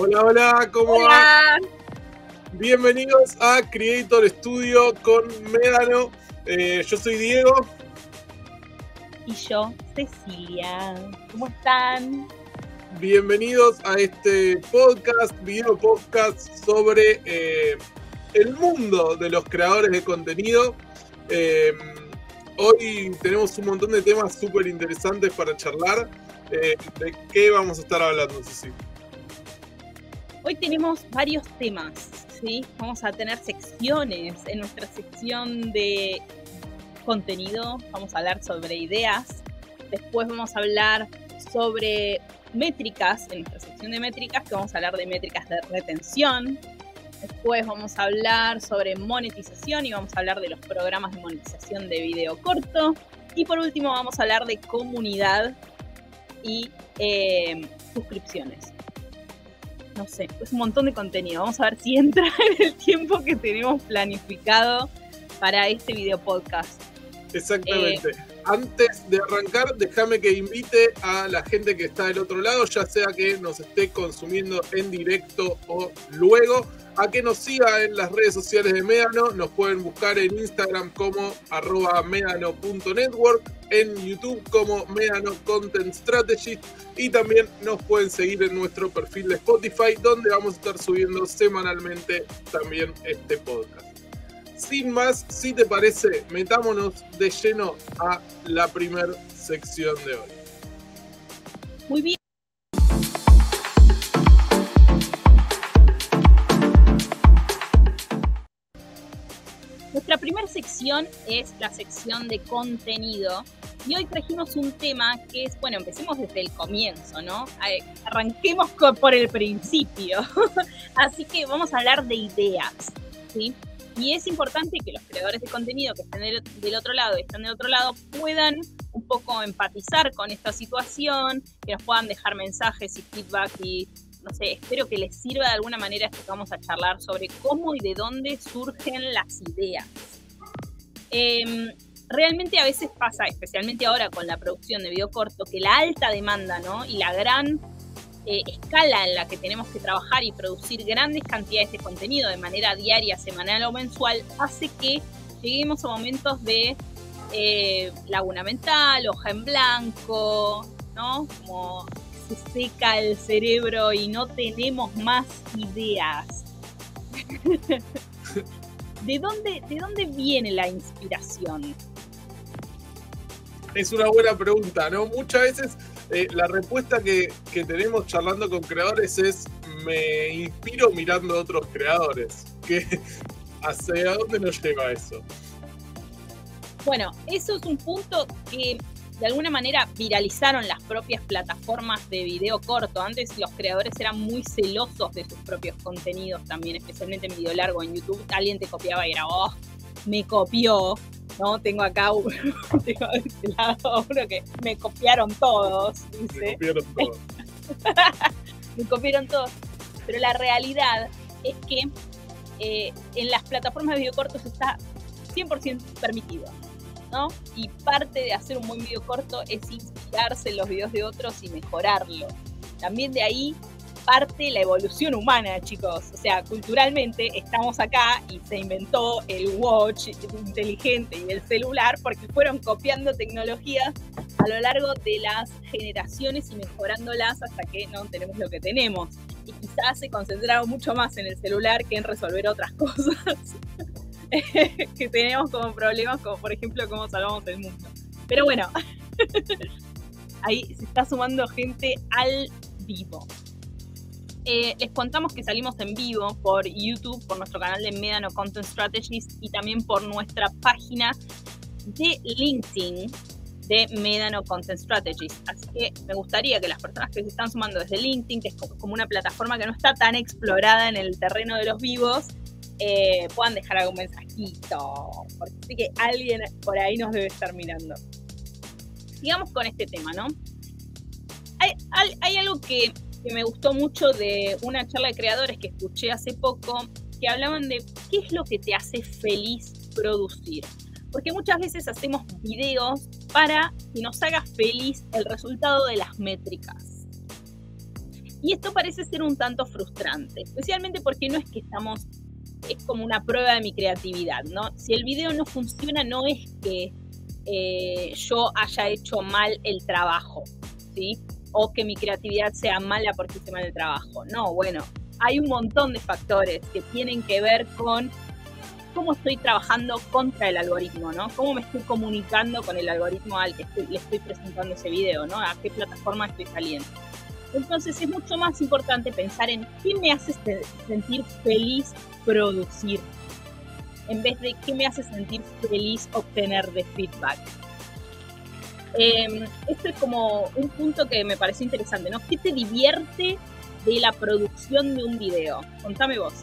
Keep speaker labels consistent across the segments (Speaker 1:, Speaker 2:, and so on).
Speaker 1: Hola, hola, ¿cómo va? Bienvenidos a Creator Studio con Médano. Eh, yo soy Diego.
Speaker 2: Y yo, Cecilia. ¿Cómo están?
Speaker 1: Bienvenidos a este podcast, video podcast sobre eh, el mundo de los creadores de contenido. Eh, hoy tenemos un montón de temas súper interesantes para charlar. ¿De qué vamos a estar hablando, Cecilia?
Speaker 2: Hoy tenemos varios temas, ¿sí? Vamos a tener secciones. En nuestra sección de contenido, vamos a hablar sobre ideas, después vamos a hablar sobre métricas, en nuestra sección de métricas, que vamos a hablar de métricas de retención, después vamos a hablar sobre monetización y vamos a hablar de los programas de monetización de video corto, y por último vamos a hablar de comunidad y eh, suscripciones no sé, es un montón de contenido. Vamos a ver si entra en el tiempo que tenemos planificado para este video podcast.
Speaker 1: Exactamente. Eh, Antes de arrancar, déjame que invite a la gente que está del otro lado, ya sea que nos esté consumiendo en directo o luego, a que nos siga en las redes sociales de Médano. Nos pueden buscar en Instagram como arroba en YouTube como Médano Content Strategy y también nos pueden seguir en nuestro perfil de Spotify, donde vamos a estar subiendo semanalmente también este podcast sin más, si te parece, metámonos de lleno a la primera sección de hoy.
Speaker 2: Muy bien. Nuestra primera sección es la sección de contenido y hoy trajimos un tema que es, bueno, empecemos desde el comienzo, ¿no? Arranquemos por el principio. Así que vamos a hablar de ideas, ¿sí? Y es importante que los creadores de contenido que estén del, otro lado y están del otro lado puedan un poco empatizar con esta situación, que nos puedan dejar mensajes y feedback y no sé, espero que les sirva de alguna manera esto que vamos a charlar sobre cómo y de dónde surgen las ideas. Em, realmente a veces pasa, especialmente ahora con la producción de video corto, que la alta demanda ¿no? y la gran eh, escala en la que tenemos que trabajar y producir grandes cantidades de contenido de manera diaria, semanal o mensual, hace que lleguemos a momentos de eh, laguna mental, hoja en blanco, ¿no? Como se seca el cerebro y no tenemos más ideas. ¿De dónde, ¿De dónde viene la inspiración?
Speaker 1: Es una buena pregunta, ¿no? Muchas veces eh, la respuesta que, tenemos charlando con creadores es me inspiro mirando a otros creadores. ¿Hacia dónde nos lleva eso?
Speaker 2: Bueno, eso es un punto que de alguna manera viralizaron las propias plataformas de video corto. Antes los creadores eran muy celosos de sus propios contenidos también, especialmente en video largo en YouTube. Alguien te copiaba y era, oh, me copió. ¿no? Tengo acá uno, tengo de este lado uno que me copiaron todos, dice. Me copiaron todos. me copiaron todos. Pero la realidad es que eh, en las plataformas de video cortos está 100% permitido, ¿no? Y parte de hacer un buen video corto es inspirarse en los videos de otros y mejorarlo. También de ahí parte la evolución humana, chicos. O sea, culturalmente estamos acá y se inventó el watch inteligente y el celular porque fueron copiando tecnologías a lo largo de las generaciones y mejorándolas hasta que no tenemos lo que tenemos. Y quizás se concentraron mucho más en el celular que en resolver otras cosas que tenemos como problemas, como por ejemplo cómo salvamos el mundo. Pero bueno, ahí se está sumando gente al vivo. Eh, les contamos que salimos en vivo por YouTube, por nuestro canal de Medano Content Strategies y también por nuestra página de LinkedIn de Medano Content Strategies. Así que me gustaría que las personas que se están sumando desde LinkedIn, que es como una plataforma que no está tan explorada en el terreno de los vivos, eh, puedan dejar algún mensajito, porque sé que alguien por ahí nos debe estar mirando. Sigamos con este tema, ¿no? hay algo que que me gustó mucho de una charla de creadores que escuché hace poco, que hablaban de qué es lo que te hace feliz producir. Porque muchas veces hacemos videos para que nos haga feliz el resultado de las métricas. Y esto parece ser un tanto frustrante, especialmente porque no es que estamos, es como una prueba de mi creatividad, ¿no? Si el video no funciona, no es que eh, yo haya hecho mal el trabajo, ¿sí? O que mi creatividad sea mala porque hice mal el trabajo. No, bueno, hay un montón de factores que tienen que ver con cómo estoy trabajando contra el algoritmo, ¿no? Cómo me estoy comunicando con el algoritmo al que le estoy presentando ese video, ¿no? A qué plataforma estoy saliendo. Entonces es mucho más importante pensar en qué me hace sentir feliz producir, en vez de qué me hace sentir feliz obtener de feedback. Eh, este es como un punto que me parece interesante, ¿no? ¿Qué te divierte de la producción de un video? Contame vos.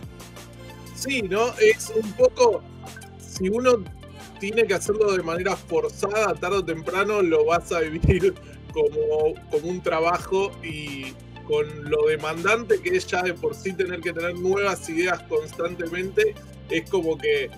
Speaker 1: Sí, ¿no? Es un poco, si uno tiene que hacerlo de manera forzada, tarde o temprano lo vas a vivir como, como un trabajo y con lo demandante que es ya de por sí tener que tener nuevas ideas constantemente, es como que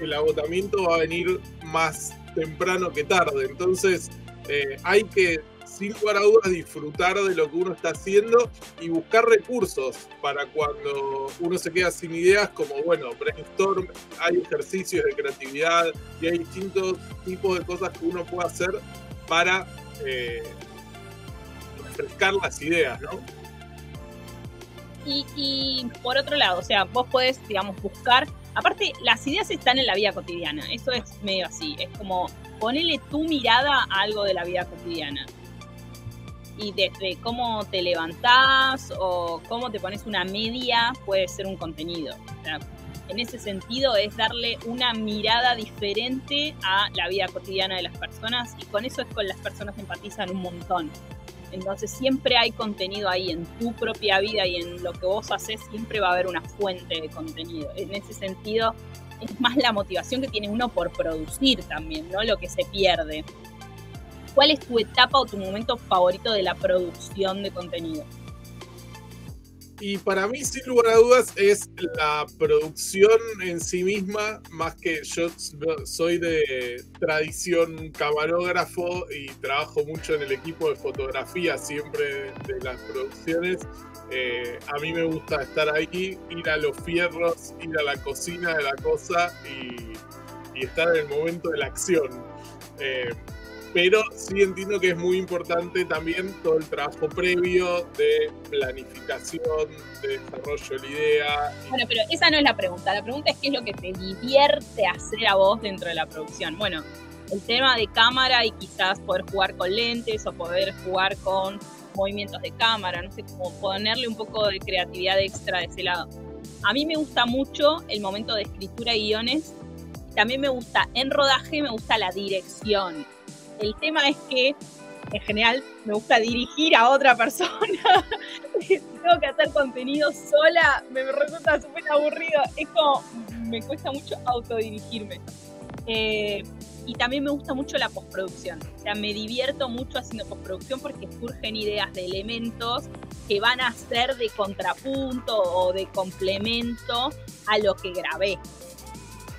Speaker 1: el agotamiento va a venir más temprano que tarde. Entonces eh, hay que sin lugar a dudas disfrutar de lo que uno está haciendo y buscar recursos para cuando uno se queda sin ideas, como bueno, brainstorm, hay ejercicios de creatividad y hay distintos tipos de cosas que uno puede hacer para eh, refrescar las ideas, ¿no?
Speaker 2: Y, y, por otro lado, o sea, vos podés, digamos, buscar. Aparte, las ideas están en la vida cotidiana. Eso es medio así. Es como ponele tu mirada a algo de la vida cotidiana y desde cómo te levantás o cómo te pones una media puede ser un contenido. en ese sentido es darle una mirada diferente a la vida cotidiana de las personas y con eso es con las personas empatizan un montón. Entonces siempre hay contenido ahí en tu propia vida y en lo que vos haces, siempre va a haber una fuente de contenido. En ese sentido es más la motivación que tiene uno por producir también, ¿no? Lo que se pierde. ¿Cuál es tu etapa o tu momento favorito de la producción de contenido?
Speaker 1: Y para mí, sin lugar a dudas, es la producción en sí misma, más que yo soy de tradición camarógrafo y trabajo mucho en el equipo de fotografía siempre de las producciones. Eh, a mí me gusta estar ahí, ir a los fierros, ir a la cocina de la cosa y, estar en el momento de la acción. Eh, pero sí entiendo que es muy importante también todo el trabajo previo de planificación, de desarrollo de la idea.
Speaker 2: Bueno, pero esa no es la pregunta. La pregunta es qué es lo que te divierte hacer a vos dentro de la producción. Bueno, el tema de cámara y quizás poder jugar con lentes o poder jugar con movimientos de cámara, no sé, cómo ponerle un poco de creatividad extra de ese lado. A mí me gusta mucho el momento de escritura y guiones. También me gusta en rodaje, me gusta la dirección el tema es que en general me gusta dirigir a otra persona. si tengo que hacer contenido sola, me resulta súper aburrido. Es como, me cuesta mucho autodirigirme. Eh, y también me gusta mucho la postproducción. O sea, me divierto mucho haciendo postproducción porque surgen ideas de elementos que van a ser de contrapunto o de complemento a lo que grabé.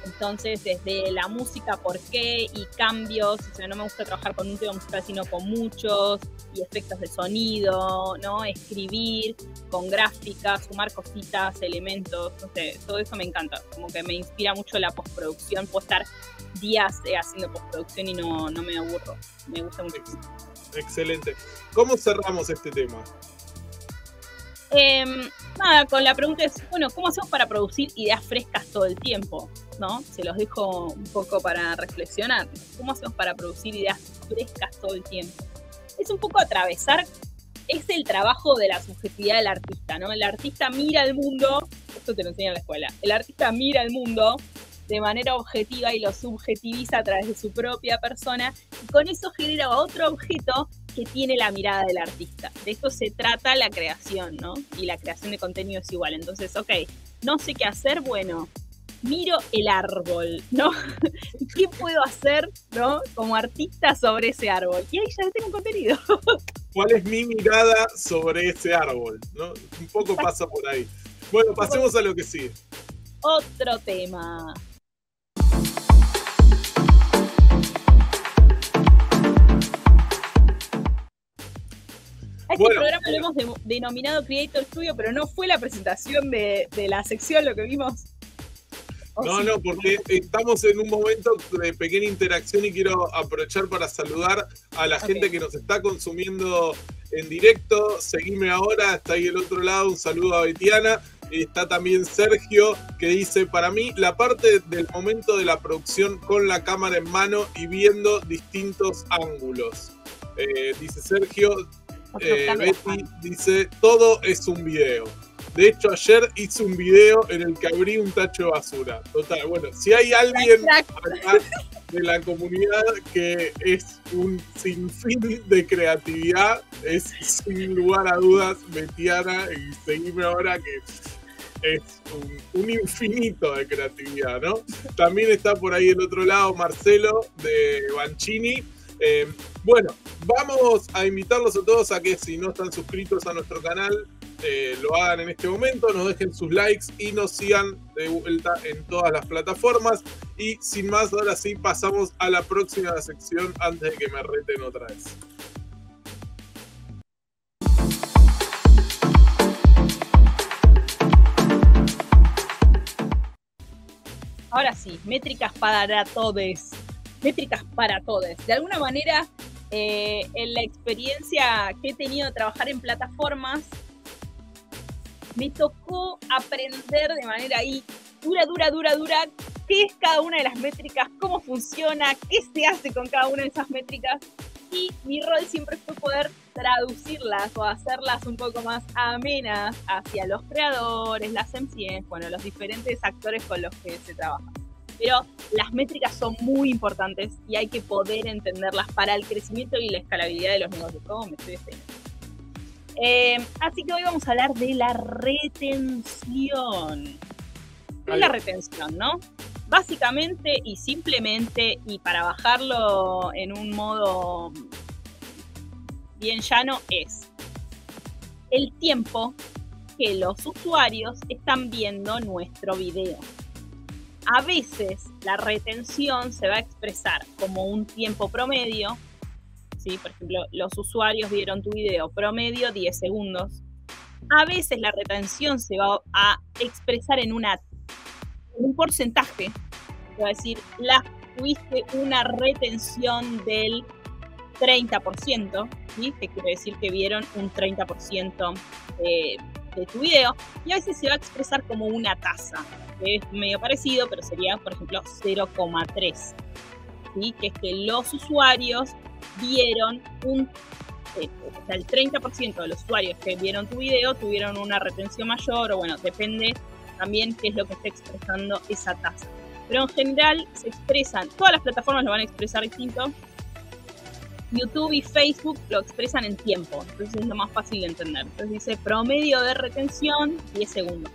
Speaker 2: Entonces, desde la música, por qué y cambios, o sea, no me gusta trabajar con un tema musical, sino con muchos, y efectos de sonido, ¿no? Escribir con gráficas, sumar cositas, elementos, no sé, todo eso me encanta, como que me inspira mucho la postproducción, puedo estar días eh, haciendo postproducción y no, no me aburro, me gusta mucho.
Speaker 1: Excelente. ¿Cómo cerramos este tema?
Speaker 2: Em, con la pregunta es, bueno, ¿cómo hacemos para producir ideas frescas todo el tiempo? ¿No? Se los dejo un poco para reflexionar. ¿Cómo hacemos para producir ideas frescas todo el tiempo? Es un poco atravesar, es el trabajo de la subjetividad del artista, ¿no? El artista mira el mundo, esto te lo enseña en la escuela, el artista mira el mundo de manera objetiva y lo subjetiviza a través de su propia persona y con eso genera otro objeto que tiene la mirada del artista. De esto se trata la creación, ¿no? Y la creación de contenido es igual. Entonces, ok, no sé qué hacer, bueno, miro el árbol, ¿no? ¿Qué puedo hacer, ¿no? Como artista sobre ese árbol. Y ahí ya tengo un contenido.
Speaker 1: ¿Cuál es mi mirada sobre ese árbol? ¿no? Un poco pasa por ahí. Bueno, pasemos a lo que sigue.
Speaker 2: Otro tema. Este programa lo hemos denominado Creator Studio, pero no fue la presentación de, la sección lo que vimos.
Speaker 1: No, no, porque estamos en un momento de pequeña interacción y quiero aprovechar para saludar a la gente que nos está consumiendo en directo. Seguime ahora, está ahí el otro lado. Un saludo a Betiana. Está también Sergio que dice, para mí la parte del momento de la producción con la cámara en mano y viendo distintos ángulos. Eh, dice Sergio, eh, Betty dice, todo es un video. De hecho, ayer hice un video en el que abrí un tacho de basura. Total, bueno, si hay alguien de la comunidad que es un sinfín de creatividad, es sin lugar a dudas Betiana y seguime ahora que es un, infinito de creatividad, ¿no? También está por ahí el otro lado Marcelo de Banchini. Eh, bueno, vamos a invitarlos a todos a que si no están suscritos a nuestro canal, eh, lo hagan en este momento, nos dejen sus likes y nos sigan de vuelta en todas las plataformas. Y sin más, ahora sí pasamos a la próxima sección antes de que me reten otra vez.
Speaker 2: Ahora sí, métricas para todos. Métricas para todos. De alguna manera, eh, en la experiencia que he tenido de trabajar en plataformas, me tocó aprender de manera ahí dura, dura, dura, dura, qué es cada una de las métricas, cómo funciona, qué se hace con cada una de esas métricas. Y mi rol siempre fue poder traducirlas o hacerlas un poco más amenas hacia los creadores, las MCs, bueno, los diferentes actores con los que se trabaja. Pero las métricas son muy importantes y hay que poder entenderlas para el crecimiento y la escalabilidad de los negocios. ¿Cómo me estoy eh, así que hoy vamos a hablar de la retención. ¿Qué es la retención, no? Básicamente y simplemente, y para bajarlo en un modo bien llano, es el tiempo que los usuarios están viendo nuestro video. A veces la retención se va a expresar como un tiempo promedio, por ejemplo, los usuarios vieron tu video promedio 10 segundos. A veces la retención se va a expresar en un porcentaje. A decir, la, tuviste una retención del 30%, ¿sí? que quiere decir que vieron un 30% de, de tu video. Y a veces se va a expresar como una tasa, es medio parecido, pero sería, por ejemplo, 0,3. ¿sí? Que es que los usuarios vieron un, eh, o sea, el 30% de los usuarios que vieron tu video tuvieron una retención mayor, o bueno, depende también qué es lo que está expresando esa tasa. Pero en general se expresan, todas las plataformas lo van a expresar distinto. YouTube y Facebook lo expresan en tiempo, entonces es lo más fácil de entender. Entonces dice promedio de retención 10 segundos.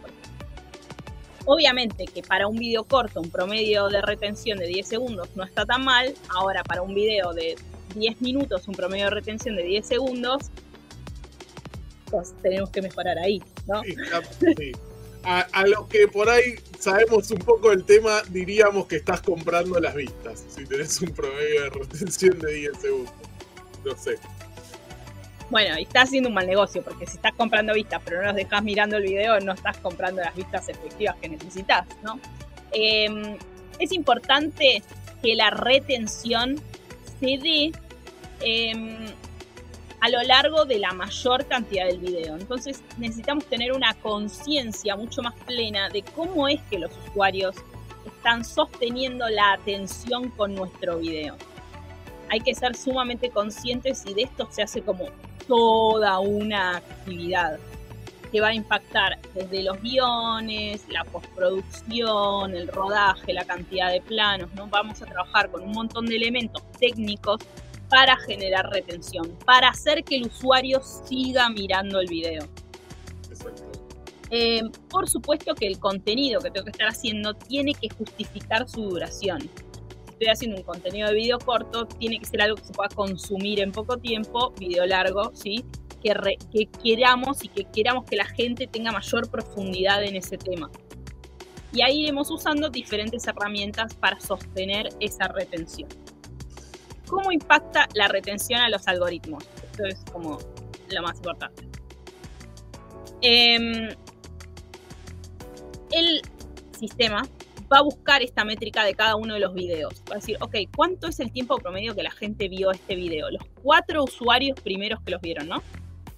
Speaker 2: Obviamente que para un video corto un promedio de retención de 10 segundos no está tan mal. Ahora para un video de 10 minutos, un promedio de retención de 10 segundos, pues tenemos que mejorar ahí, ¿no?
Speaker 1: A, a, los que por ahí sabemos un poco el tema, diríamos que estás comprando las vistas, si tenés un promedio de retención de 10 segundos. No sé.
Speaker 2: Bueno, y estás haciendo un mal negocio, porque si estás comprando vistas pero no los dejas mirando el video, no estás comprando las vistas efectivas que necesitas, ¿no? Em, es importante que la retención se dé Em, a lo largo de la mayor cantidad del video. Entonces necesitamos tener una conciencia mucho más plena de cómo es que los usuarios están sosteniendo la atención con nuestro video. Hay que ser sumamente conscientes y de esto se hace como toda una actividad que va a impactar desde los guiones, la postproducción, el rodaje, la cantidad de planos, ¿no? Vamos a trabajar con un montón de elementos técnicos para generar retención, para hacer que el usuario siga mirando el video. Eh, por supuesto que el contenido que tengo que estar haciendo tiene que justificar su duración. Estoy haciendo un contenido de video corto, tiene que ser algo que se pueda consumir en poco tiempo, video largo, ¿sí? Que, que queramos y que queramos que la gente tenga mayor profundidad en ese tema. Y ahí iremos usando diferentes herramientas para sostener esa retención. ¿Cómo impacta la retención a los algoritmos? Esto es como lo más importante. Em, el sistema va a buscar esta métrica de cada uno de los videos. Va a decir, ok, ¿cuánto es el tiempo promedio que la gente vio este video? Los cuatro usuarios primeros que los vieron, ¿no?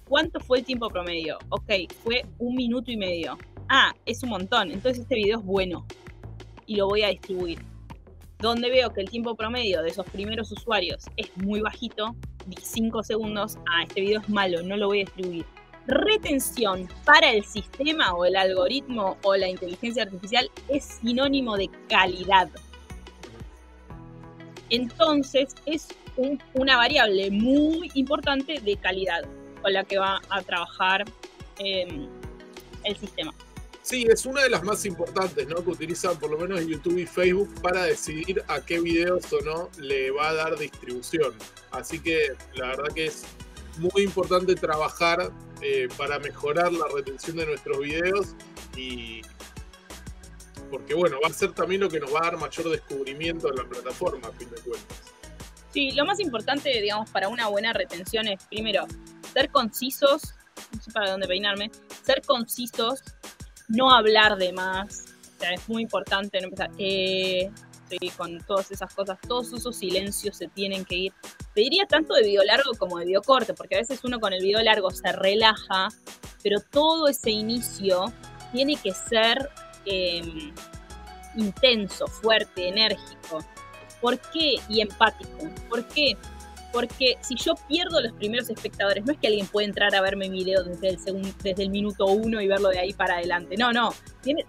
Speaker 2: ¿Cuánto fue el tiempo promedio? Ok, fue un minuto y medio. Ah, es un montón. Entonces este video es bueno. Y lo voy a distribuir. Donde veo que el tiempo promedio de esos primeros usuarios es muy bajito, 5 segundos, ah, este video es malo, no lo voy a distribuir retención para el sistema o el algoritmo o la inteligencia artificial es sinónimo de calidad. Entonces es una variable muy importante de calidad con la que va a trabajar em, el sistema.
Speaker 1: Sí, es una de las más importantes, ¿no? Que utilizan por lo menos YouTube y Facebook para decidir a qué videos o no le va a dar distribución. Así que la verdad que es muy importante trabajar eh, para mejorar la retención de nuestros videos y porque bueno, va a ser también lo que nos va a dar mayor descubrimiento en la plataforma, a fin de cuentas.
Speaker 2: Sí, lo más importante, digamos, para una buena retención es, primero, ser concisos, no sé para dónde peinarme, ser concisos, no hablar de más, o sea, es muy importante no empezar, eh, con todas esas cosas, todos esos silencios se tienen que ir. Te diría tanto de video largo como de video corto, porque a veces uno con el video largo se relaja, pero todo ese inicio tiene que ser em, intenso, fuerte, enérgico. ¿Por qué? Y empático. ¿Por qué? Porque si yo pierdo los primeros espectadores, no es que alguien pueda entrar a verme mi video desde el, desde el minuto uno y verlo de ahí para adelante. No, no.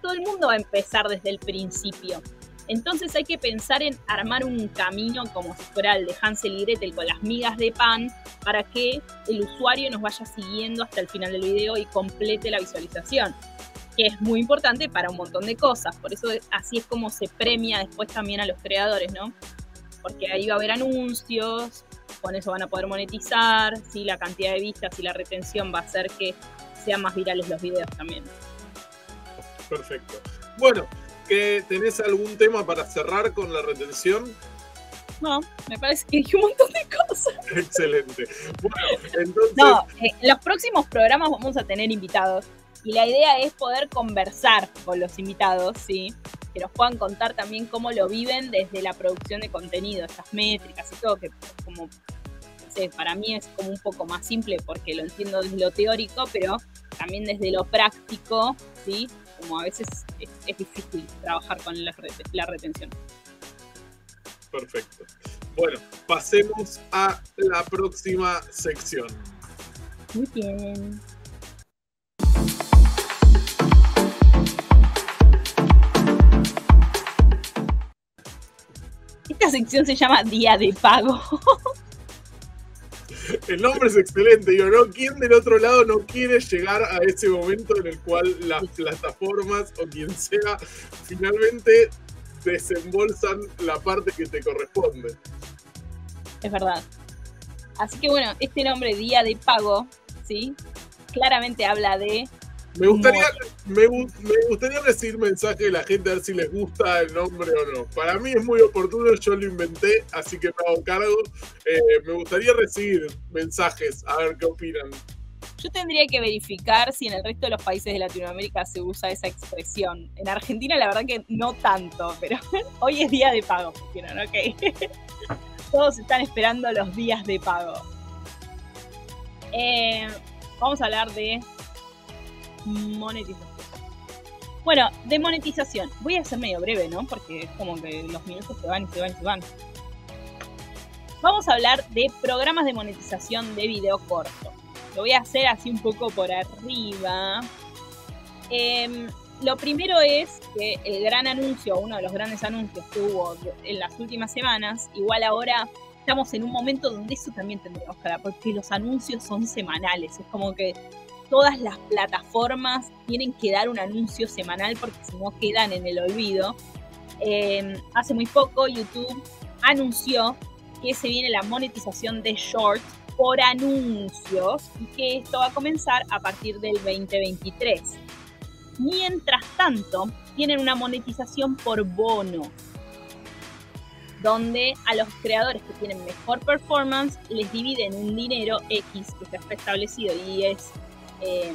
Speaker 2: Todo el mundo va a empezar desde el principio. Entonces hay que pensar en armar un camino como si fuera el de Hansel y Gretel con las migas de pan para que el usuario nos vaya siguiendo hasta el final del video y complete la visualización, que es muy importante para un montón de cosas. Por eso así es como se premia después también a los creadores, ¿no? Porque ahí va a haber anuncios, con eso van a poder monetizar, si la cantidad de vistas y la retención va a hacer que sean más virales los videos también.
Speaker 1: Perfecto. Bueno, tenés algún tema para cerrar con la retención.
Speaker 2: No, me parece que dije un montón de cosas.
Speaker 1: Excelente. Bueno, entonces.
Speaker 2: No, en eh, los próximos programas vamos a tener invitados. Y la idea es poder conversar con los invitados, ¿sí? Que nos puedan contar también cómo lo viven desde la producción de contenido, estas métricas y todo, que como, no sé, para mí es como un poco más simple porque lo entiendo desde lo teórico, pero también desde lo práctico, ¿sí? Como a veces es, difícil trabajar con la, retención.
Speaker 1: Perfecto. Bueno, pasemos a la próxima sección.
Speaker 2: Muy bien. Esta sección se llama Día de Pago.
Speaker 1: El nombre es excelente, yo ¿no? ¿Quién del otro lado no quiere llegar a ese momento en el cual las plataformas o quien sea finalmente desembolsan la parte que te corresponde?
Speaker 2: Es verdad. Así que bueno, este nombre Día de Pago, ¿sí? Claramente habla de
Speaker 1: me gustaría, me, gustaría recibir mensaje de la gente a ver si les gusta el nombre o no. Para mí es muy oportuno, yo lo inventé, así que me hago cargo. Eh, me gustaría recibir mensajes, a ver qué opinan.
Speaker 2: Yo tendría que verificar si en el resto de los países de Latinoamérica se usa esa expresión. En Argentina la verdad que no tanto, pero hoy es día de pago, ¿ok? Todos están esperando los días de pago. Eh, vamos a hablar de monetización. Bueno, de monetización. Voy a ser medio breve, ¿no? Porque es como que los minutos se van y se van y se van. Vamos a hablar de programas de monetización de video corto. Lo voy a hacer así un poco por arriba. Em, lo primero es que el gran anuncio, uno de los grandes anuncios que hubo en las últimas semanas, igual ahora estamos en un momento donde eso también tendríamos que porque los anuncios son semanales. Es como que todas las plataformas tienen que dar un anuncio semanal porque si no quedan en el olvido. Em, hace muy poco YouTube anunció que se viene la monetización de shorts por anuncios y que esto va a comenzar a partir del 2023. Mientras tanto, tienen una monetización por bono. donde a los creadores que tienen mejor performance les dividen un dinero X que está preestablecido y es eh,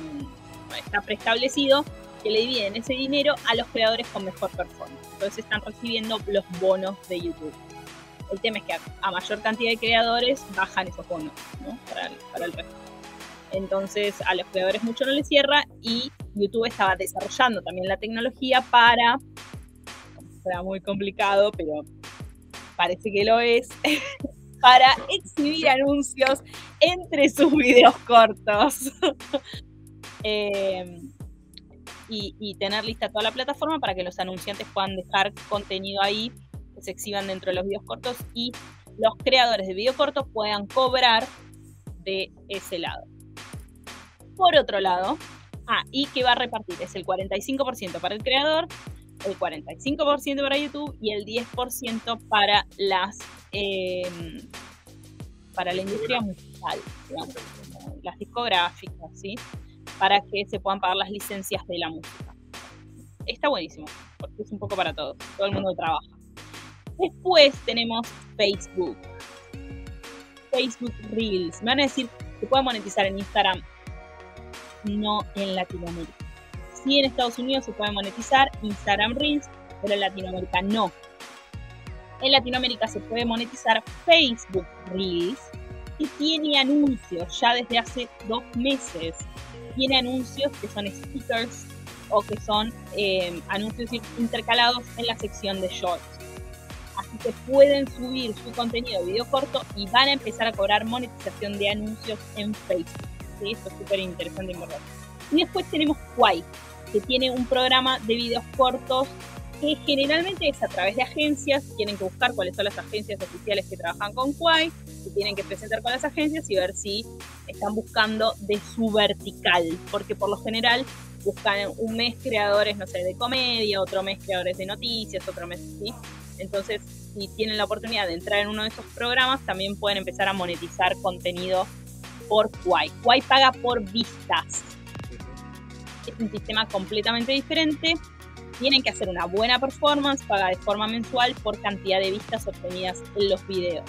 Speaker 2: está preestablecido que le dividen ese dinero a los creadores con mejor performance. Entonces están recibiendo los bonos de YouTube. El tema es que a, mayor cantidad de creadores bajan esos bonos ¿no? para, el, resto. Entonces a los creadores mucho no les cierra y YouTube estaba desarrollando también la tecnología para, será muy complicado, pero parece que lo es, para exhibir anuncios entre sus videos cortos. eh, y, tener lista toda la plataforma para que los anunciantes puedan dejar contenido ahí que se exhiban dentro de los videos cortos y los creadores de videos cortos puedan cobrar de ese lado. Por otro lado, ah, y que va a repartir es el 45% para el creador, el 45% para YouTube y el 10% para las em, para la industria musical, las discográficas, ¿sí? para que se puedan pagar las licencias de la música. Está buenísimo, porque es un poco para todo, todo el mundo trabaja. Después tenemos Facebook. Facebook Reels. Me van a decir que pueden monetizar en Instagram, no en Latinoamérica. Sí, en Estados Unidos se puede monetizar Instagram Reels, pero en Latinoamérica no. En Latinoamérica se puede monetizar Facebook Reels y tiene anuncios ya desde hace dos meses tiene anuncios que son stickers o que son eh, anuncios intercalados en la sección de shorts. Así que pueden subir su contenido de video corto y van a empezar a cobrar monetización de anuncios en Facebook. ¿sí? Esto es súper interesante y importante. Y después tenemos Quai, que tiene un programa de videos cortos que generalmente es a través de agencias, tienen que buscar cuáles son las agencias oficiales que trabajan con Quai, se tienen que presentar con las agencias y ver si están buscando de su vertical, porque por lo general buscan un mes creadores, no sé, de comedia, otro mes creadores de noticias, otro mes, ¿sí? Entonces, si tienen la oportunidad de entrar en uno de esos programas, también pueden empezar a monetizar contenido por Quai. Quai paga por vistas. Es un sistema completamente diferente tienen que hacer una buena performance, paga de forma mensual por cantidad de vistas obtenidas en los videos.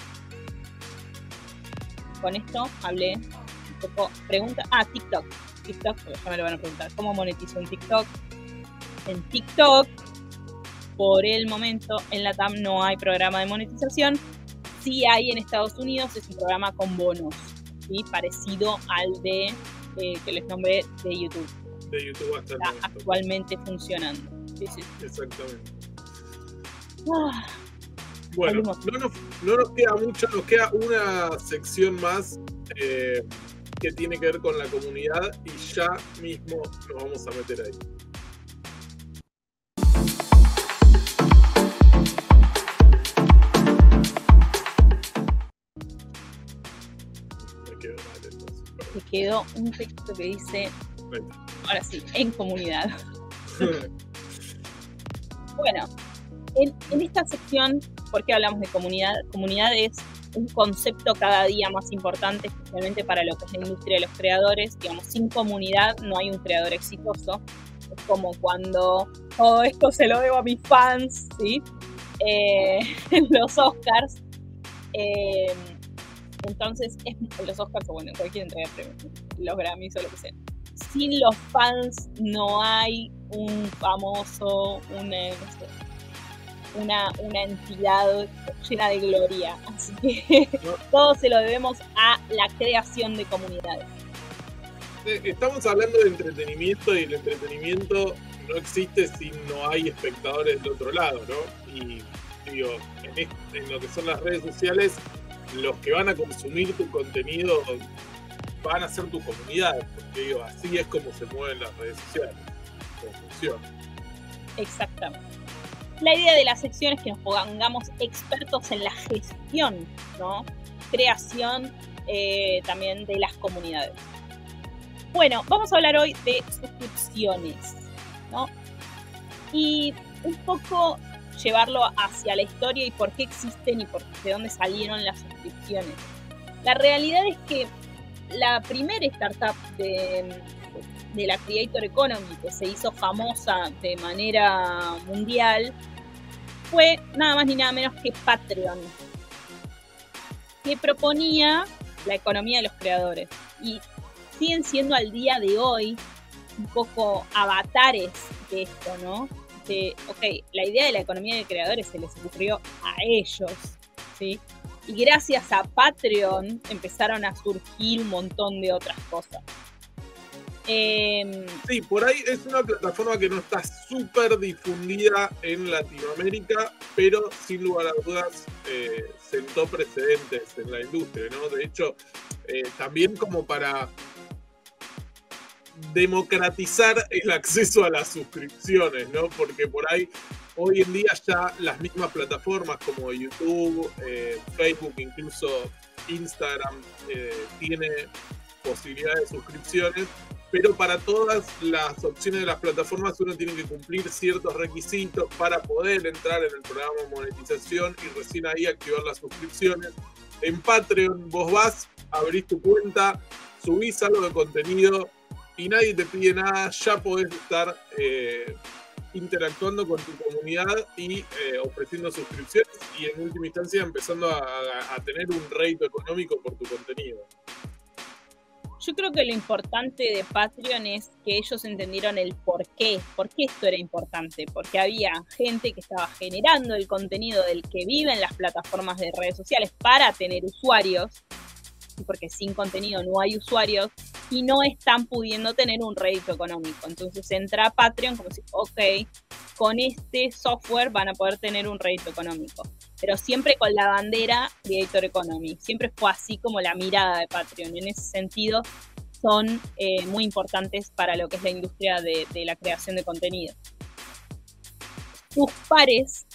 Speaker 2: Con esto hablé un poco. Pregunta. Ah, TikTok. TikTok, ya me lo van a preguntar. ¿Cómo monetizo en TikTok? En TikTok, por el momento, en la TAM no hay programa de monetización. Sí hay en Estados Unidos, es un programa con bonos, ¿sí? parecido al de eh, que les nombré de YouTube.
Speaker 1: De YouTube hasta Está
Speaker 2: actualmente funcionando.
Speaker 1: Exactamente. Ah. bueno, no nos, queda mucho, nos queda una sección más eh, que tiene que ver con la comunidad y ya mismo nos vamos a meter ahí.
Speaker 2: Me quedó un texto que dice, ahora sí, en comunidad. Bueno, en, esta sección, ¿por qué hablamos de comunidad? Comunidad es un concepto cada día más importante, especialmente para lo que es la industria de los creadores. Digamos, sin comunidad no hay un creador exitoso. Es como cuando todo esto se lo debo a mis fans, ¿sí? Eh, los Oscars. Eh, entonces, es, los Oscars o bueno, cualquier entrega de los Grammys o lo que sea. Sin los fans no hay un famoso, una, una, una entidad llena de gloria. Así que todo se lo debemos a la creación de comunidades.
Speaker 1: Estamos hablando de entretenimiento y el entretenimiento no existe si no hay espectadores del otro lado, ¿no? Y digo, en, en lo que son las redes sociales, los que van a consumir tu contenido van a ser tu comunidad, porque digo, así es como se mueven las redes sociales.
Speaker 2: Exactamente. La idea de la sección es que nos pongamos expertos en la gestión, ¿no? Creación eh, también de las comunidades. Bueno, vamos a hablar hoy de suscripciones, ¿no? Y un poco llevarlo hacia la historia y por qué existen y por de dónde salieron las suscripciones. La realidad es que la primera startup de, la Creator Economy, que se hizo famosa de manera mundial, fue nada más ni nada menos que Patreon, que proponía la economía de los creadores. Y siguen siendo al día de hoy un poco avatares de esto, ¿no? De, ok, la idea de la economía de creadores se les ocurrió a ellos, ¿sí? Y gracias a Patreon empezaron a surgir un montón de otras cosas.
Speaker 1: Em, sí, por ahí es una plataforma que no está súper difundida en Latinoamérica, pero sin lugar a dudas eh, sentó precedentes en la industria, ¿no? De hecho, eh, también como para democratizar el acceso a las suscripciones, ¿no? Porque por ahí hoy en día ya las mismas plataformas como YouTube, eh, Facebook, incluso Instagram, tiene posibilidad de suscripciones pero para todas las opciones de las plataformas uno tiene que cumplir ciertos requisitos para poder entrar en el programa de monetización y recién ahí activar las suscripciones. En Patreon vos vas, abrís tu cuenta, subís algo de contenido y nadie te pide nada, ya podés estar eh, interactuando con tu comunidad y eh, ofreciendo suscripciones y en última instancia empezando a tener un rédito económico por tu contenido.
Speaker 2: Yo creo que lo importante de Patreon es que ellos entendieron el por qué, por qué esto era importante, porque había gente que estaba generando el contenido del que vive en las plataformas de redes sociales para tener usuarios, porque sin contenido no hay usuarios, y no están pudiendo tener un rédito económico. Entonces entra Patreon como si, ok, con este software van a poder tener un rédito económico. Pero siempre con la bandera Creator Economy. Siempre fue así como la mirada de Patreon. En ese sentido, son eh, muy importantes para lo que es la industria de, de la creación de contenido. Sus pares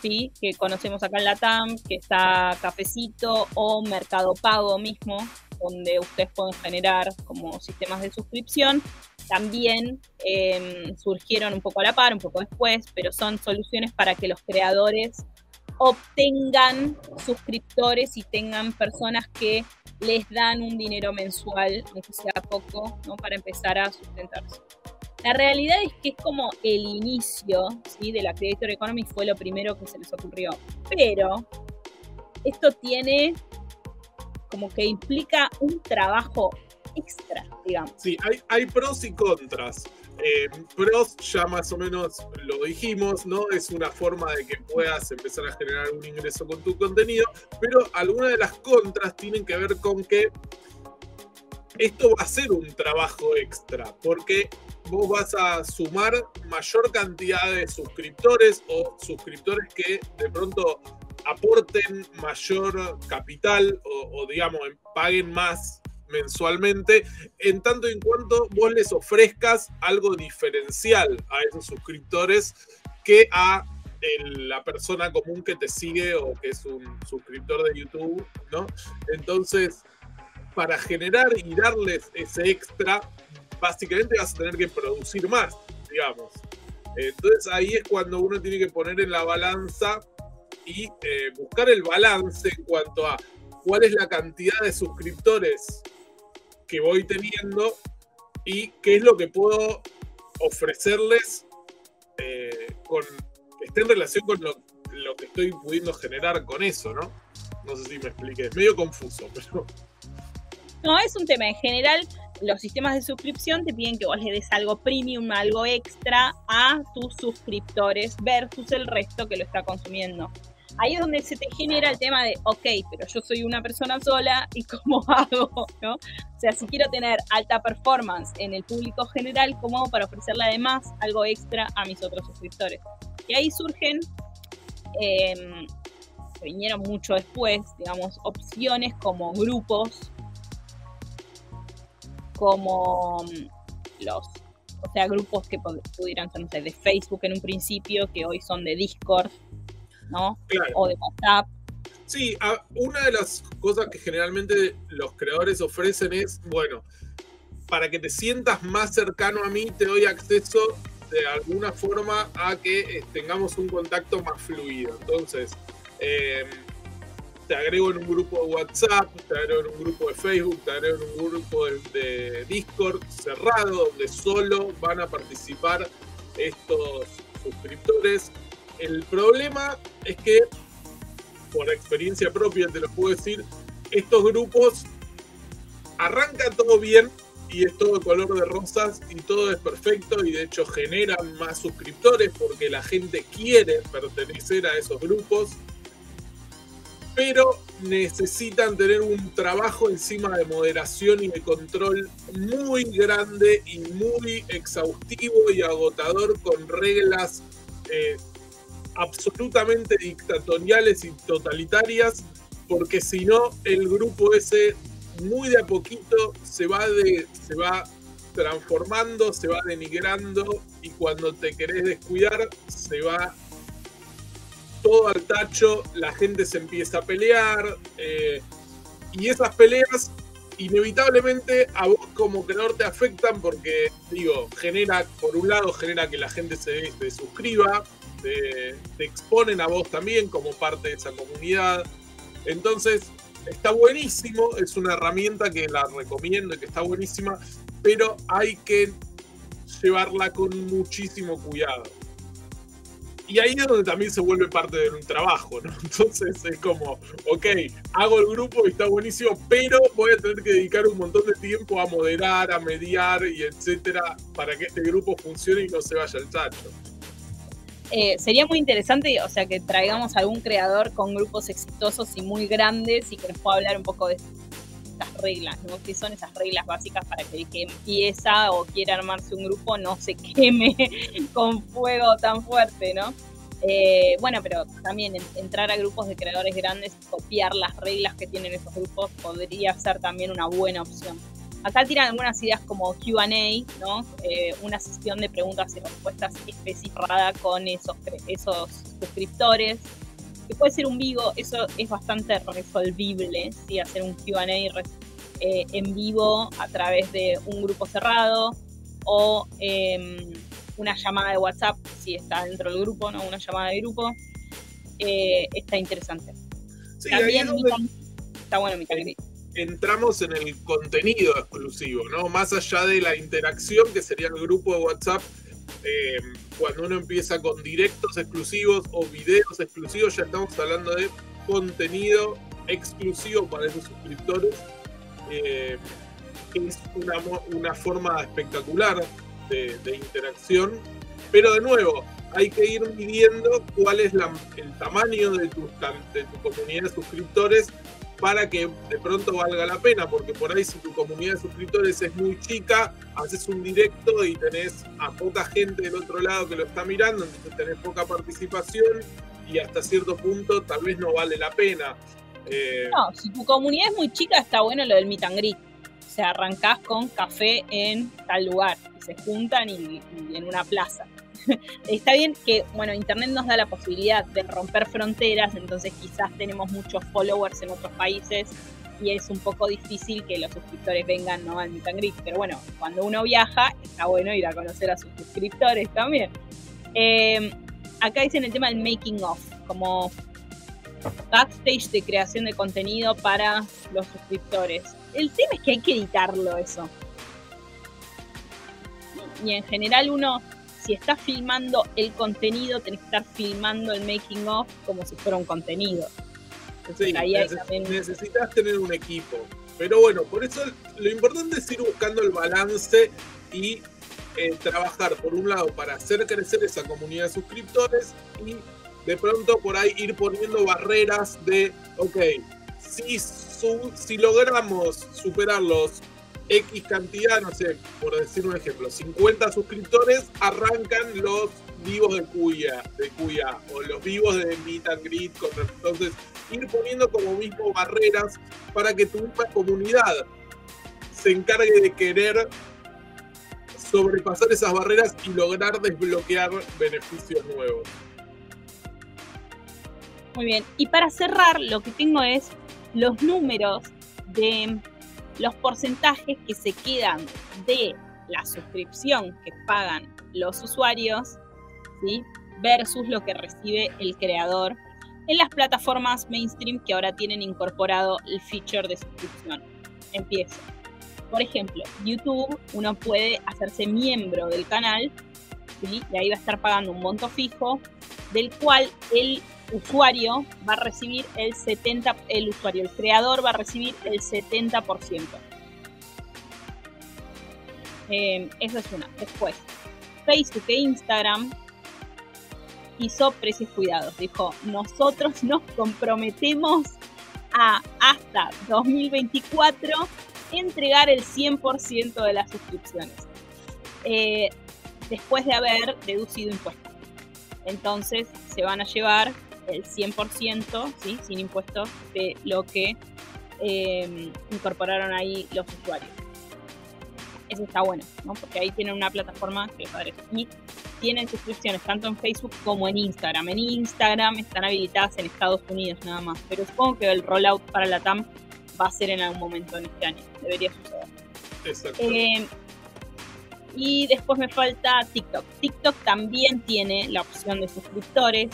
Speaker 2: ¿sí? que conocemos acá en la TAM, que está Cafecito o Mercado Pago mismo, donde ustedes pueden generar como sistemas de suscripción. También em, surgieron un poco a la par, un poco después, pero son soluciones para que los creadores obtengan suscriptores y tengan personas que les dan un dinero mensual, aunque sea poco, ¿no? para empezar a sustentarse. La realidad es que es como el inicio ¿sí? de la Creator Economy, fue lo primero que se les ocurrió. Pero esto tiene como que implica un trabajo extra, digamos.
Speaker 1: Sí, hay, pros y contras. Eh, pros ya más o menos lo dijimos, ¿no? Es una forma de que puedas empezar a generar un ingreso con tu contenido, pero algunas de las contras tienen que ver con que esto va a ser un trabajo extra, porque vos vas a sumar mayor cantidad de suscriptores o suscriptores que de pronto aporten mayor capital o, digamos paguen más mensualmente, en tanto en cuanto vos les ofrezcas algo diferencial a esos suscriptores que a la persona común que te sigue o que es un suscriptor de YouTube, ¿no? Entonces, para generar y darles ese extra, básicamente vas a tener que producir más, digamos. Entonces ahí es cuando uno tiene que poner en la balanza y eh, buscar el balance en cuanto a cuál es la cantidad de suscriptores que voy teniendo y qué es lo que puedo ofrecerles eh, con, que esté en relación con lo, lo, que estoy pudiendo generar con eso, ¿no? No sé si me expliqué, es medio confuso, pero...
Speaker 2: No, es un tema en general los sistemas de suscripción te piden que vos le des algo premium, algo extra a tus suscriptores versus el resto que lo está consumiendo. Ahí es donde se te genera el tema de, ok, pero yo soy una persona sola y cómo hago, ¿no? O sea, si quiero tener alta performance en el público general, ¿cómo hago para ofrecerle además algo extra a mis otros suscriptores? Y ahí surgen, eh, vinieron mucho después, digamos, opciones como grupos como mm, los, o sea, grupos que pudieran ser, no sé, de Facebook en un principio, que hoy son de Discord, ¿no? O de WhatsApp.
Speaker 1: Sí, una de las cosas que generalmente los creadores ofrecen es, bueno, para que te sientas más cercano a mí, te doy acceso de alguna forma a que eh, tengamos un contacto más fluido. Entonces, eh, te agrego en un grupo de WhatsApp, te agrego en un grupo de Facebook, te agrego en un grupo de, Discord cerrado, donde solo van a participar estos suscriptores. el problema es que, por experiencia propia te lo puedo decir, estos grupos arrancan todo bien y es todo color de rosas y todo es perfecto y de hecho generan más suscriptores porque la gente quiere pertenecer a esos grupos, pero necesitan tener un trabajo encima de moderación y de control muy grande y muy exhaustivo y agotador con reglas eh, absolutamente dictatoriales y totalitarias, porque si no el grupo ese muy de a poquito se va, se va transformando, se va denigrando y cuando te querés descuidar se va todo al tacho, la gente se empieza a pelear eh, y esas peleas inevitablemente a vos como creador te afectan porque, digo, genera, por un lado, genera que la gente se, suscriba, te, te exponen a vos también como parte de esa comunidad. Entonces, está buenísimo, es una herramienta que la recomiendo y que está buenísima, pero hay que llevarla con muchísimo cuidado. Y ahí es donde también se vuelve parte de un trabajo, ¿no? Entonces es como, ok, hago el grupo y está buenísimo, pero voy a tener que dedicar un montón de tiempo a moderar, a mediar y etcétera, para que este grupo funcione y no se vaya al chacho.
Speaker 2: Eh, sería muy interesante, o sea, que traigamos algún creador con grupos exitosos y muy grandes y que nos pueda hablar un poco de estas reglas, ¿no? ¿Qué son esas reglas básicas para que el que empieza o quiera armarse un grupo no se queme con fuego tan fuerte, ¿no? Eh, bueno, pero también entrar a grupos de creadores grandes, copiar las reglas que tienen esos grupos podría ser también una buena opción. Acá tiran algunas ideas como QA, ¿no? Eh, una sesión de preguntas y respuestas especificada con esos, esos suscriptores. Que puede ser un vivo, eso es bastante resolvible, ¿sí? hacer un QA eh, en vivo a través de un grupo cerrado o em, una llamada de WhatsApp, si está dentro del grupo, ¿no? Una llamada de grupo. Eh, está interesante. También está bueno mi
Speaker 1: entramos en el contenido exclusivo, ¿no? Más allá de la interacción que sería el grupo de WhatsApp, eh, cuando uno empieza con directos exclusivos o videos exclusivos, ya estamos hablando de contenido exclusivo para esos suscriptores. Eh, es una, forma espectacular de, interacción, pero de nuevo, hay que ir midiendo cuál es el tamaño de tu, de tu comunidad de suscriptores para que de pronto valga la pena, porque por ahí si tu comunidad de suscriptores es muy chica, haces un directo y tenés a poca gente del otro lado que lo está mirando, entonces tenés poca participación y hasta cierto punto tal vez no vale la pena.
Speaker 2: Eh, no, si tu comunidad es muy chica está bueno lo del meet and greet. O sea, arrancás con café en tal lugar y se juntan y en una plaza. está bien que, bueno, Internet nos da la posibilidad de romper fronteras, entonces quizás tenemos muchos followers en otros países y es un poco difícil que los suscriptores vengan ¿no? al Meet Pero bueno, cuando uno viaja, está bueno ir a conocer a sus suscriptores también. Eh, acá dicen el tema del making of, como backstage de creación de contenido para los suscriptores. El tema es que hay que editarlo eso. Y en general uno si estás filmando el contenido, tenés que estar filmando el making of como si fuera un contenido.
Speaker 1: sí, necesitas tener un equipo. Pero bueno, por eso lo importante es ir buscando el balance y eh, trabajar, por un lado, para hacer crecer esa comunidad de suscriptores y de pronto por ahí ir poniendo barreras de, ok, si, si logramos superar los X cantidad, no sé, por decir un ejemplo, 50 suscriptores, arrancan los vivos de Cuya, de Cuya, o los vivos de Meet and Greet. Entonces, ir poniendo como mismo barreras para que tu misma comunidad se encargue de querer sobrepasar esas barreras y lograr desbloquear beneficios nuevos.
Speaker 2: Muy bien, y para cerrar, lo que tengo es los números de los porcentajes que se quedan de la suscripción que pagan los usuarios ¿sí? versus lo que recibe el creador en las plataformas mainstream que ahora tienen incorporado el feature de suscripción. Empiezo. Por ejemplo, YouTube, uno puede hacerse miembro del canal y ahí va a estar pagando un monto fijo del cual el usuario va a recibir el 70%, el usuario, el creador va a recibir el 70%. Eh, eso es una. Después, Facebook e Instagram hizo precios cuidados. Dijo, nosotros nos comprometemos a hasta 2024 entregar el 100% de las suscripciones. Eh, después de haber deducido impuestos. Entonces se van a llevar el 100%, ¿sí? sin impuestos, de lo que eh, incorporaron ahí los usuarios. Eso está bueno, ¿no? porque ahí tienen una plataforma que les Y tienen suscripciones tanto en Facebook como en Instagram. En Instagram están habilitadas en Estados Unidos nada más, pero supongo que el rollout para la TAM va a ser en algún momento en este año. Debería suceder. Exacto. Eh, y después me falta TikTok. TikTok también tiene la opción de suscriptores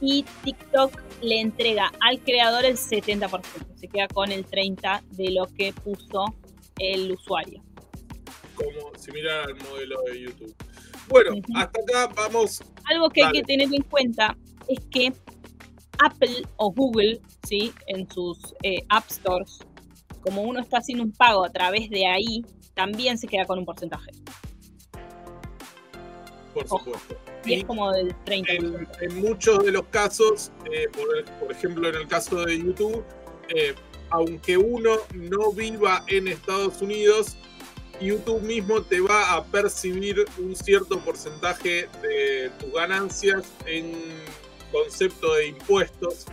Speaker 2: y TikTok le entrega al creador el 70%, se queda con el 30% de lo que puso el usuario.
Speaker 1: Como similar al modelo de YouTube. Bueno, hasta acá vamos.
Speaker 2: Algo que hay que tener en cuenta es que Apple o Google, ¿sí? en sus eh, App Stores, como uno está haciendo un pago a través de ahí, también se queda con un porcentaje.
Speaker 1: Por supuesto.
Speaker 2: Y, es como del
Speaker 1: 30%. En, muchos de los casos, eh, por, ejemplo en el caso de YouTube, eh, aunque uno no viva en Estados Unidos, YouTube mismo te va a percibir un cierto porcentaje de tus ganancias en concepto de impuestos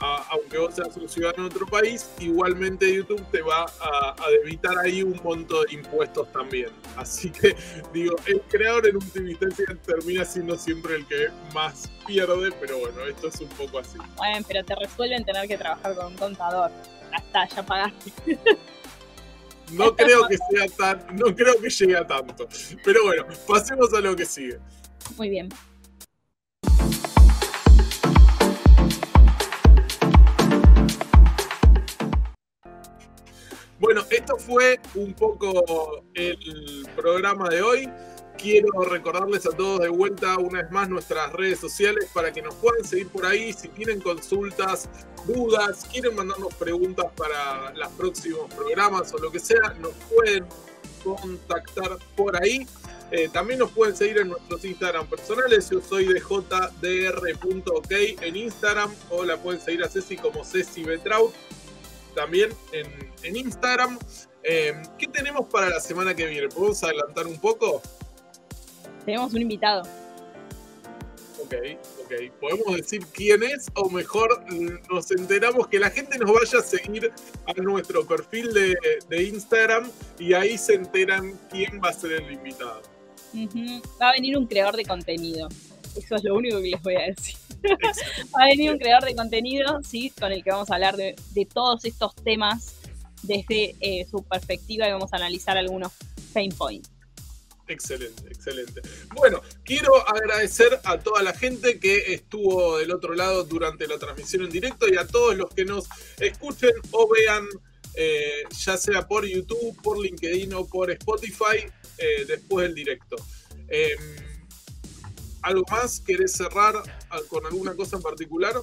Speaker 1: aunque vos seas un ciudadano de otro país, igualmente YouTube te va a, debitar ahí un monto de impuestos también. Así que, digo, el creador en última instancia termina siendo siempre el que más pierde, pero bueno, esto es un poco así.
Speaker 2: Bueno, pero te resuelven tener que trabajar con un contador. Ya está, ya pagaste.
Speaker 1: No creo que sea tan, no creo que llegue a tanto. Pero bueno, pasemos a lo que sigue.
Speaker 2: Muy bien.
Speaker 1: Bueno, esto fue un poco el programa de hoy. Quiero recordarles a todos de vuelta una vez más nuestras redes sociales para que nos puedan seguir por ahí. Si tienen consultas, dudas, quieren mandarnos preguntas para los próximos programas o lo que sea, nos pueden contactar por ahí. Eh, también nos pueden seguir en nuestros Instagram personales. Yo soy de en Instagram o la pueden seguir a Ceci como Ceci Betraut también en, Instagram. Em, ¿Qué tenemos para la semana que viene? ¿Podemos adelantar un poco?
Speaker 2: Tenemos un invitado.
Speaker 1: Ok, ok. ¿Podemos decir quién es? O mejor nos enteramos que la gente nos vaya a seguir a nuestro perfil de, Instagram y ahí se enteran quién va a ser el invitado.
Speaker 2: Va a venir un creador de contenido. Eso es lo único que les voy a decir. Va a venir un creador de contenido, sí, con el que vamos a hablar de, todos estos temas desde eh, su perspectiva y vamos a analizar algunos pain points.
Speaker 1: Excelente, excelente. Bueno, quiero agradecer a toda la gente que estuvo del otro lado durante la transmisión en directo y a todos los que nos escuchen o vean, eh, ya sea por YouTube, por LinkedIn o por Spotify, eh, después del directo. Em, ¿Algo más? ¿Querés cerrar con alguna cosa en particular?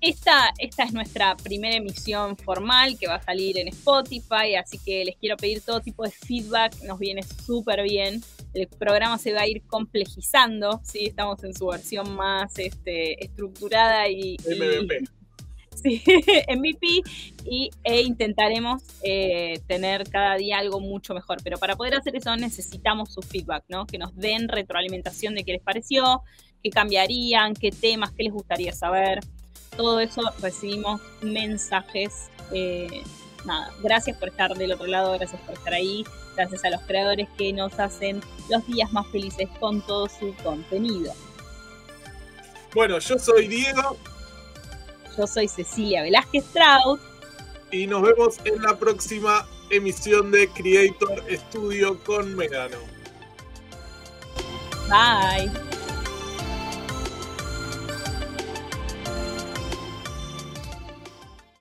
Speaker 2: Esta, esta es nuestra primera emisión formal que va a salir en Spotify, así que les quiero pedir todo tipo de feedback, nos viene súper bien. El programa se va a ir complejizando, ¿sí? estamos en su versión más este, estructurada y,
Speaker 1: MVP.
Speaker 2: sí, MVP y, e intentaremos eh, tener cada día algo mucho mejor. Pero para poder hacer eso necesitamos su feedback, ¿no? Que nos den retroalimentación de qué les pareció, qué cambiarían, qué temas, qué les gustaría saber. Todo eso recibimos mensajes. Eh, nada, gracias por estar del otro lado, gracias por estar ahí, gracias a los creadores que nos hacen los días más felices con todo su contenido.
Speaker 1: Bueno, yo soy Diego.
Speaker 2: Yo soy Cecilia Velázquez Trout.
Speaker 1: Y nos vemos en la próxima emisión de Creator Studio con Megano.
Speaker 2: Bye.